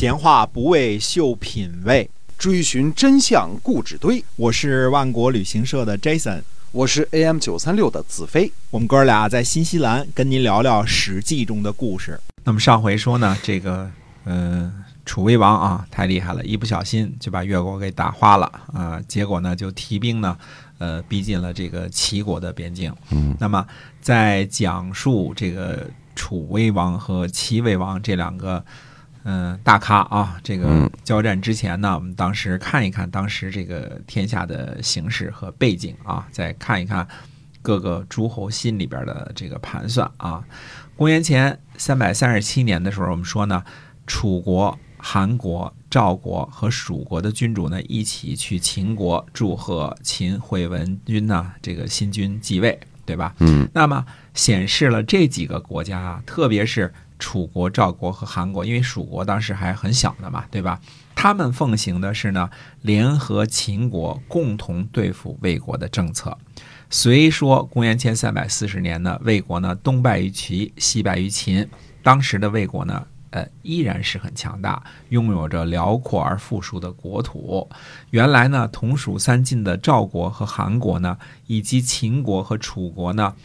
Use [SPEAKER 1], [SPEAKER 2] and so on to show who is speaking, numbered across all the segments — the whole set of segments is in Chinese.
[SPEAKER 1] 闲话不为秀品味，
[SPEAKER 2] 追寻真相固执堆。
[SPEAKER 1] 我是万国旅行社的 Jason，
[SPEAKER 2] 我是 AM 九三六的子飞。
[SPEAKER 1] 我们哥俩在新西兰跟您聊聊《史记》中的故事。那么上回说呢，这个呃，楚威王啊，太厉害了，一不小心就把越国给打花了啊。结果呢，就提兵呢，呃，逼近了这个齐国的边境。
[SPEAKER 2] 嗯，
[SPEAKER 1] 那么在讲述这个楚威王和齐威王这两个。嗯，大咖啊，这个交战之前呢，我们当时看一看当时这个天下的形势和背景啊，再看一看各个诸侯心里边的这个盘算啊。公元前三百三十七年的时候，我们说呢，楚国、韩国、赵国和蜀国的君主呢，一起去秦国祝贺秦惠文君呢这个新君继位，对吧？
[SPEAKER 2] 嗯，
[SPEAKER 1] 那么显示了这几个国家啊，特别是。楚国、赵国和韩国，因为蜀国当时还很小的嘛，对吧？他们奉行的是呢，联合秦国共同对付魏国的政策。虽说公元前三百四十年呢，魏国呢东败于齐，西败于秦，当时的魏国呢，呃，依然是很强大，拥有着辽阔而富庶的国土。原来呢，同属三晋的赵国和韩国呢，以及秦国和楚国呢，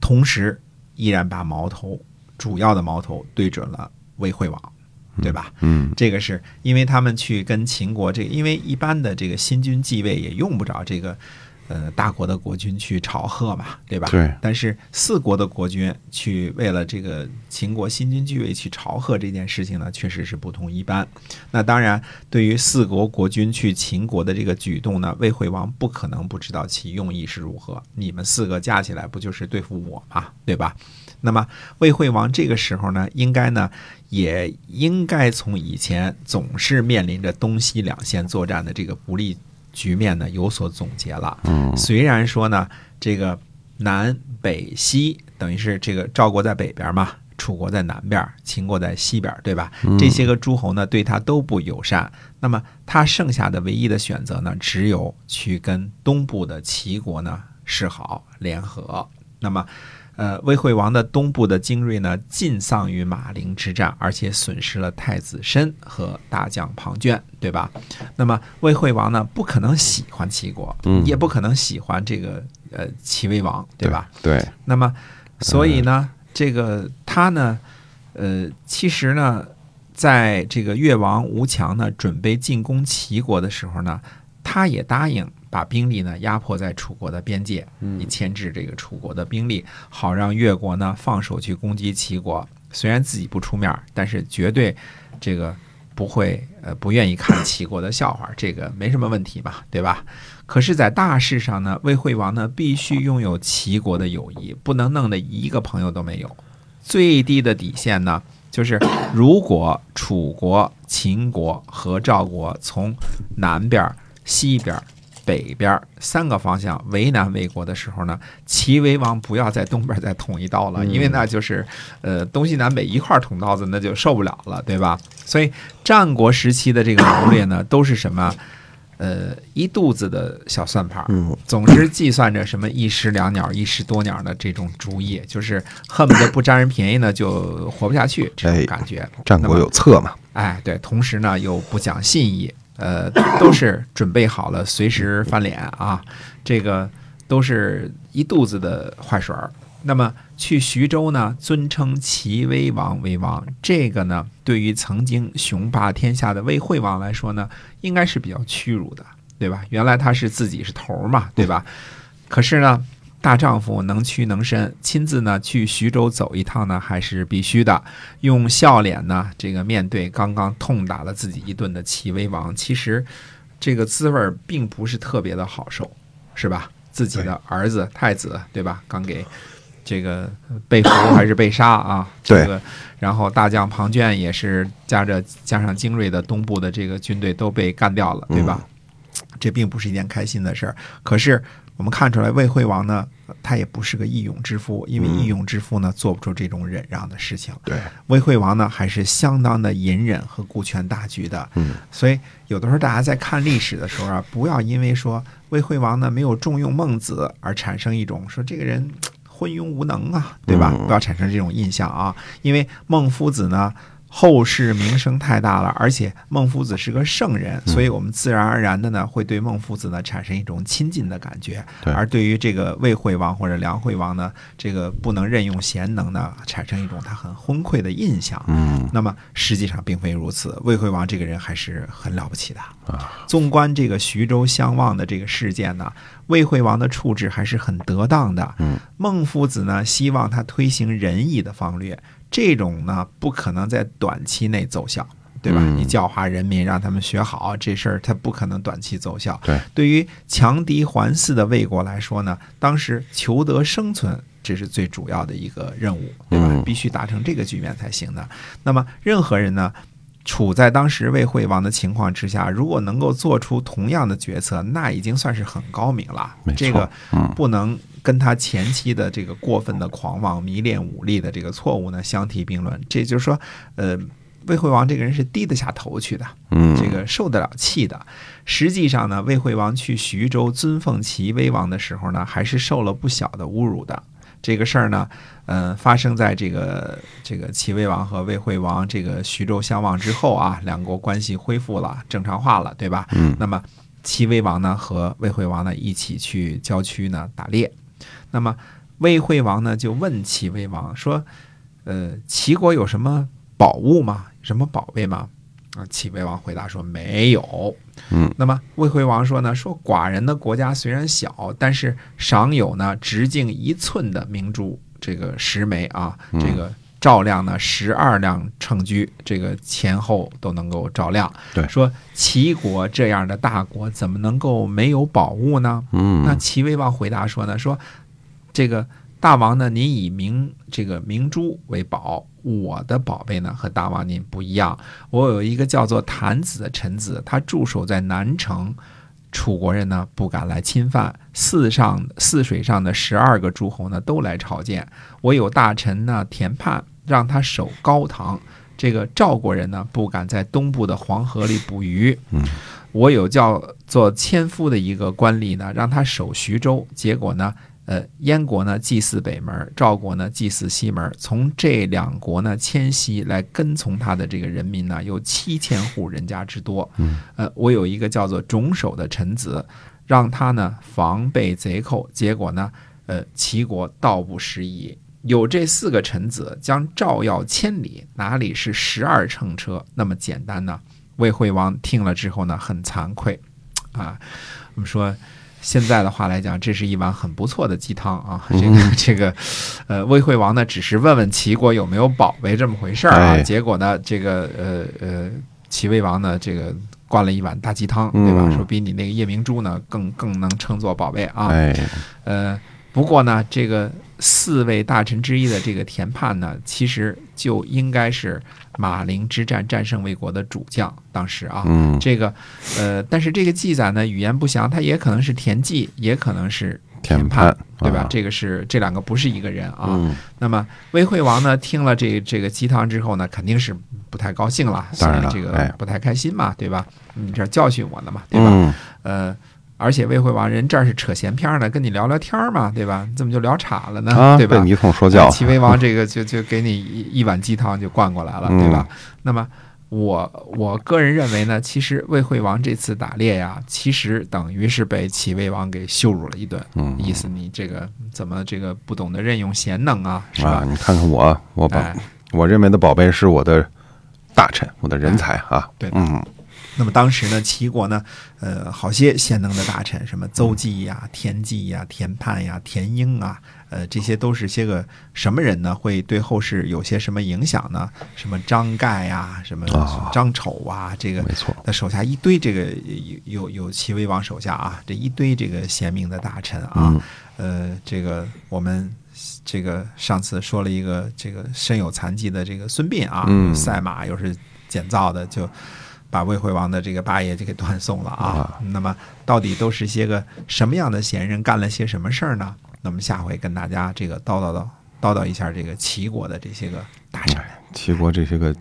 [SPEAKER 1] 同时依然把矛头。主要的矛头对准了魏惠王，对吧？
[SPEAKER 2] 嗯，
[SPEAKER 1] 这个是因为他们去跟秦国这，因为一般的这个新君继位也用不着这个。呃，大国的国君去朝贺嘛，对吧？
[SPEAKER 2] 对。
[SPEAKER 1] 但是四国的国君去为了这个秦国新君继位去朝贺这件事情呢，确实是不同一般。那当然，对于四国国君去秦国的这个举动呢，魏惠王不可能不知道其用意是如何。你们四个加起来不就是对付我嘛，对吧？那么魏惠王这个时候呢，应该呢，也应该从以前总是面临着东西两线作战的这个不利。局面呢有所总结了。
[SPEAKER 2] 嗯，
[SPEAKER 1] 虽然说呢，这个南北西等于是这个赵国在北边嘛，楚国在南边，秦国在西边，对吧？这些个诸侯呢对他都不友善。那么他剩下的唯一的选择呢，只有去跟东部的齐国呢示好联合。那么。呃，魏惠王的东部的精锐呢，尽丧于马陵之战，而且损失了太子申和大将庞涓，对吧？那么魏惠王呢，不可能喜欢齐国，也不可能喜欢这个呃齐威王，对吧？
[SPEAKER 2] 对。
[SPEAKER 1] 那么，所以呢，这个他呢，呃，其实呢，在这个越王吴强呢准备进攻齐国的时候呢，他也答应。把兵力呢压迫在楚国的边界，以牵制这个楚国的兵力，好让越国呢放手去攻击齐国。虽然自己不出面，但是绝对这个不会呃不愿意看齐国的笑话，这个没什么问题吧，对吧？可是，在大事上呢，魏惠王呢必须拥有齐国的友谊，不能弄得一个朋友都没有。最低的底线呢，就是如果楚国、秦国和赵国从南边、西边。北边三个方向为难魏国的时候呢，齐威王不要在东边再捅一刀了，因为那就是，呃，东西南北一块捅刀子，那就受不了了，对吧？所以战国时期的这个谋略呢，都是什么？呃，一肚子的小算盘，总是计算着什么一石两鸟、一石多鸟的这种主意，就是恨不得不占人便宜呢，就活不下去这种感觉。
[SPEAKER 2] 战国有策嘛？
[SPEAKER 1] 哎，对，同时呢又不讲信义。呃，都是准备好了，随时翻脸啊！这个都是一肚子的坏水儿。那么去徐州呢，尊称齐威王为王，这个呢，对于曾经雄霸天下的魏惠王来说呢，应该是比较屈辱的，对吧？原来他是自己是头嘛，对吧？可是呢。大丈夫能屈能伸，亲自呢去徐州走一趟呢，还是必须的。用笑脸呢，这个面对刚刚痛打了自己一顿的齐威王，其实这个滋味并不是特别的好受，是吧？自己的儿子太子，对吧？刚给这个被俘还是被杀啊？这个，然后大将庞涓也是加着加上精锐的东部的这个军队都被干掉了，对吧？这并不是一件开心的事儿。可是。我们看出来，魏惠王呢，他也不是个义勇之夫，因为义勇之夫呢，做不出这种忍让的事情。
[SPEAKER 2] 对，
[SPEAKER 1] 魏惠王呢，还是相当的隐忍和顾全大局的。
[SPEAKER 2] 嗯，
[SPEAKER 1] 所以有的时候大家在看历史的时候啊，不要因为说魏惠王呢没有重用孟子而产生一种说这个人昏庸无能啊，对吧？不要产生这种印象啊，因为孟夫子呢。后世名声太大了，而且孟夫子是个圣人，
[SPEAKER 2] 嗯
[SPEAKER 1] 所以我们自然而然的呢会对孟夫子呢产生一种亲近的感觉。
[SPEAKER 2] 对
[SPEAKER 1] 而对于这个魏惠王或者梁惠王呢，这个不能任用贤能呢，产生一种他很昏聩的印象。
[SPEAKER 2] 嗯
[SPEAKER 1] 那么实际上并非如此，魏惠王这个人还是很了不起的。
[SPEAKER 2] 啊，
[SPEAKER 1] 纵观这个徐州相望的这个事件呢，魏惠王的处置还是很得当的。
[SPEAKER 2] 嗯，
[SPEAKER 1] 孟夫子呢希望他推行仁义的方略，这种呢不可能在短期内奏效。对吧？
[SPEAKER 2] 嗯
[SPEAKER 1] 你教化人民，让他们学好，这事儿他不可能短期奏效。
[SPEAKER 2] 对，
[SPEAKER 1] 对于强敌环伺的魏国来说呢，当时求得生存，这是最主要的一个任务，对吧？
[SPEAKER 2] 嗯
[SPEAKER 1] 必须达成这个局面才行的。那么任何人呢，处在当时魏惠王的情况之下，如果能够做出同样的决策，那已经算是很高明了这个
[SPEAKER 2] 嗯
[SPEAKER 1] 不能跟他前期的这个过分的狂妄、迷恋武力的这个错误呢相提并论。这就是说，呃。魏惠王这个人是低得下头去的，
[SPEAKER 2] 嗯，
[SPEAKER 1] 这个受得了气的。实际上呢，魏惠王去徐州尊奉齐威王的时候呢，还是受了不小的侮辱的。这个事儿呢，呃，发生在这个这个齐威王和魏惠王这个徐州相望之后啊，两国关系恢复了正常化了，对吧？
[SPEAKER 2] 嗯
[SPEAKER 1] 那么齐威王呢和魏惠王呢一起去郊区呢打猎，那么魏惠王呢就问齐威王说：“呃，齐国有什么宝物吗？什么宝贝吗？”啊，齐威王回答说：“没有。”
[SPEAKER 2] 嗯，
[SPEAKER 1] 那么魏惠王说呢：“说寡人的国家虽然小，但是赏有呢直径一寸的明珠，这个十枚啊，
[SPEAKER 2] 嗯
[SPEAKER 1] 这个照亮呢十二辆乘车，这个前后都能够照亮。
[SPEAKER 2] 对
[SPEAKER 1] 说齐国这样的大国怎么能够没有宝物呢？
[SPEAKER 2] 嗯，
[SPEAKER 1] 那齐威王回答说呢，说这个大王呢，您以明这个明珠为宝，我的宝贝呢和大王您不一样。我有一个叫做谭子的臣子，他驻守在南城。楚国人呢不敢来侵犯，泗上泗水上的十二个诸侯呢都来朝见。我有大臣呢田盼，让他守高唐。这个赵国人呢不敢在东部的黄河里捕鱼。
[SPEAKER 2] 嗯，
[SPEAKER 1] 我有叫做千夫的一个官吏呢，让他守徐州。结果呢，呃，燕国呢祭祀北门，赵国呢祭祀西门。从这两国呢迁徙来跟从他的这个人民呢，有七千户人家之多。
[SPEAKER 2] 嗯，
[SPEAKER 1] 呃，我有一个叫做种守的臣子，让他呢防备贼寇。结果呢，呃，齐国道不拾遗。有这四个臣子，将赵要千里，哪里是十二乘车那么简单呢？魏惠王听了之后呢，很惭愧，啊，我们说现在的话来讲，这是一碗很不错的鸡汤啊。这个 这个，呃，魏惠王呢，只是问问齐国有没有宝贝这么回事儿啊。
[SPEAKER 2] 哎
[SPEAKER 1] 结果呢，这个呃呃，齐威王呢，这个灌了一碗大鸡汤，对吧？
[SPEAKER 2] 嗯
[SPEAKER 1] 说比你那个夜明珠呢更更能称作宝贝啊。
[SPEAKER 2] 哎，
[SPEAKER 1] 呃，不过呢，这个四位大臣之一的这个田盼呢，其实就应该是马陵之战战胜魏国的主将，当时啊。
[SPEAKER 2] 嗯，
[SPEAKER 1] 这个，呃，但是这个记载呢，语言不详，它也可能是田忌，也可能是
[SPEAKER 2] 田
[SPEAKER 1] 盼
[SPEAKER 2] 盼，
[SPEAKER 1] 对吧？
[SPEAKER 2] 啊
[SPEAKER 1] 这个是这两个不是一个人啊。
[SPEAKER 2] 嗯，
[SPEAKER 1] 那么魏惠王呢，听了这这个鸡汤之后呢，肯定是不太高兴了，
[SPEAKER 2] 当然了
[SPEAKER 1] 所以这
[SPEAKER 2] 哎
[SPEAKER 1] 个不太开心嘛，对吧？你这教训我呢嘛，对吧？
[SPEAKER 2] 嗯，
[SPEAKER 1] 呃，而且魏惠王人这儿是扯闲篇儿呢，跟你聊聊天儿嘛，对吧？你怎么就聊岔了呢？
[SPEAKER 2] 啊，
[SPEAKER 1] 对吧
[SPEAKER 2] 被？你一通说教，
[SPEAKER 1] 齐威王这个就就给你一一碗鸡汤就灌过来了，
[SPEAKER 2] 嗯
[SPEAKER 1] 对吧？那么我我个人认为呢，其实魏惠王这次打猎呀，其实等于是被齐威王给羞辱了一顿，
[SPEAKER 2] 嗯，
[SPEAKER 1] 意思你这个怎么这个不懂得任用贤能啊，是
[SPEAKER 2] 啊，
[SPEAKER 1] 吧？
[SPEAKER 2] 你看看我，我把
[SPEAKER 1] 哎，
[SPEAKER 2] 我认为的宝贝是我的大臣，我的人才啊，
[SPEAKER 1] 对
[SPEAKER 2] 嗯，
[SPEAKER 1] 那么当时呢，齐国呢，呃，好些贤能的大臣，什么邹忌呀、田忌呀、田盼呀、田婴啊，呃，这些都是些个什么人呢？会对后世有些什么影响呢？什么张盖呀，什么
[SPEAKER 2] 啊
[SPEAKER 1] 张丑啊，这个
[SPEAKER 2] 没错，
[SPEAKER 1] 他手下一堆这个有有有齐威王手下啊，这一堆这个贤明的大臣啊，
[SPEAKER 2] 嗯
[SPEAKER 1] 呃，这个我们这个上次说了一个这个身有残疾的这个孙膑啊，
[SPEAKER 2] 嗯
[SPEAKER 1] 赛马又是捡造的，就把魏惠王的这个霸业就给断送了啊。
[SPEAKER 2] 啊
[SPEAKER 1] 那么到底都是些个什么样的贤人，干了些什么事儿呢？那么下回跟大家这个叨叨叨叨叨一下这个齐国的这些个大臣。
[SPEAKER 2] 哎，齐国这些个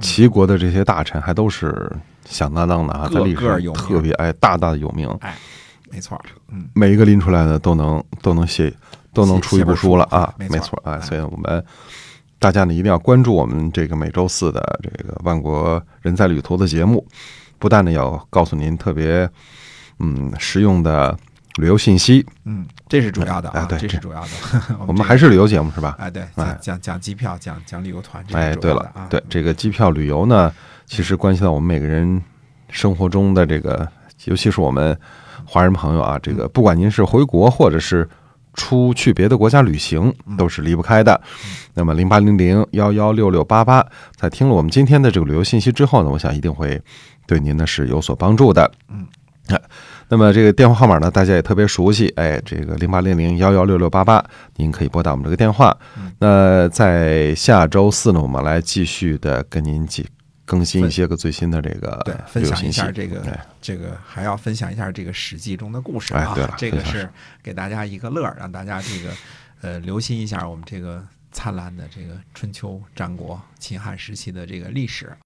[SPEAKER 2] 齐国的这些大臣还都是响当当的啊，
[SPEAKER 1] 个
[SPEAKER 2] 在历史
[SPEAKER 1] 个有
[SPEAKER 2] 特别哎大大的有名，哎
[SPEAKER 1] 没错，嗯，
[SPEAKER 2] 每一个拎出来的都能都能写都能出一部书了啊，没错哎，
[SPEAKER 1] 哎
[SPEAKER 2] 所以我们大家呢一定要关注我们这个每周四的这个万国人在旅途的节目，不但呢要告诉您特别嗯实用的旅游信息，
[SPEAKER 1] 嗯，这是主要的啊，
[SPEAKER 2] 哎对
[SPEAKER 1] 这是主要的。
[SPEAKER 2] 我们还是旅游节目是吧？
[SPEAKER 1] 哎对，
[SPEAKER 2] 哎
[SPEAKER 1] 讲讲讲机票，讲讲旅游团，这
[SPEAKER 2] 哎，对了
[SPEAKER 1] 啊。，
[SPEAKER 2] 对这个机票旅游呢，其实关系到我们每个人生活中的这个，尤其是我们华人朋友啊，这个不管您是回国或者是出去别的国家旅行，都是离不开的。那么零八零零幺幺六六八八，在听了我们今天的这个旅游信息之后呢，我想一定会对您呢是有所帮助的。
[SPEAKER 1] 嗯。
[SPEAKER 2] 啊，那么这个电话号码呢，大家也特别熟悉，哎，这个零八零零幺幺六六八八，您可以拨打我们这个电话。那在下周四呢，我们来继续的跟您继更新一些个最新的这个
[SPEAKER 1] 对，分享一。下这个
[SPEAKER 2] 哎
[SPEAKER 1] 这个，还要分享一下这个《史记》中的故事啊。这个是给大家一个乐儿，让大家这个呃留心一下我们这个灿烂的这个春秋战国秦汉时期的这个历史。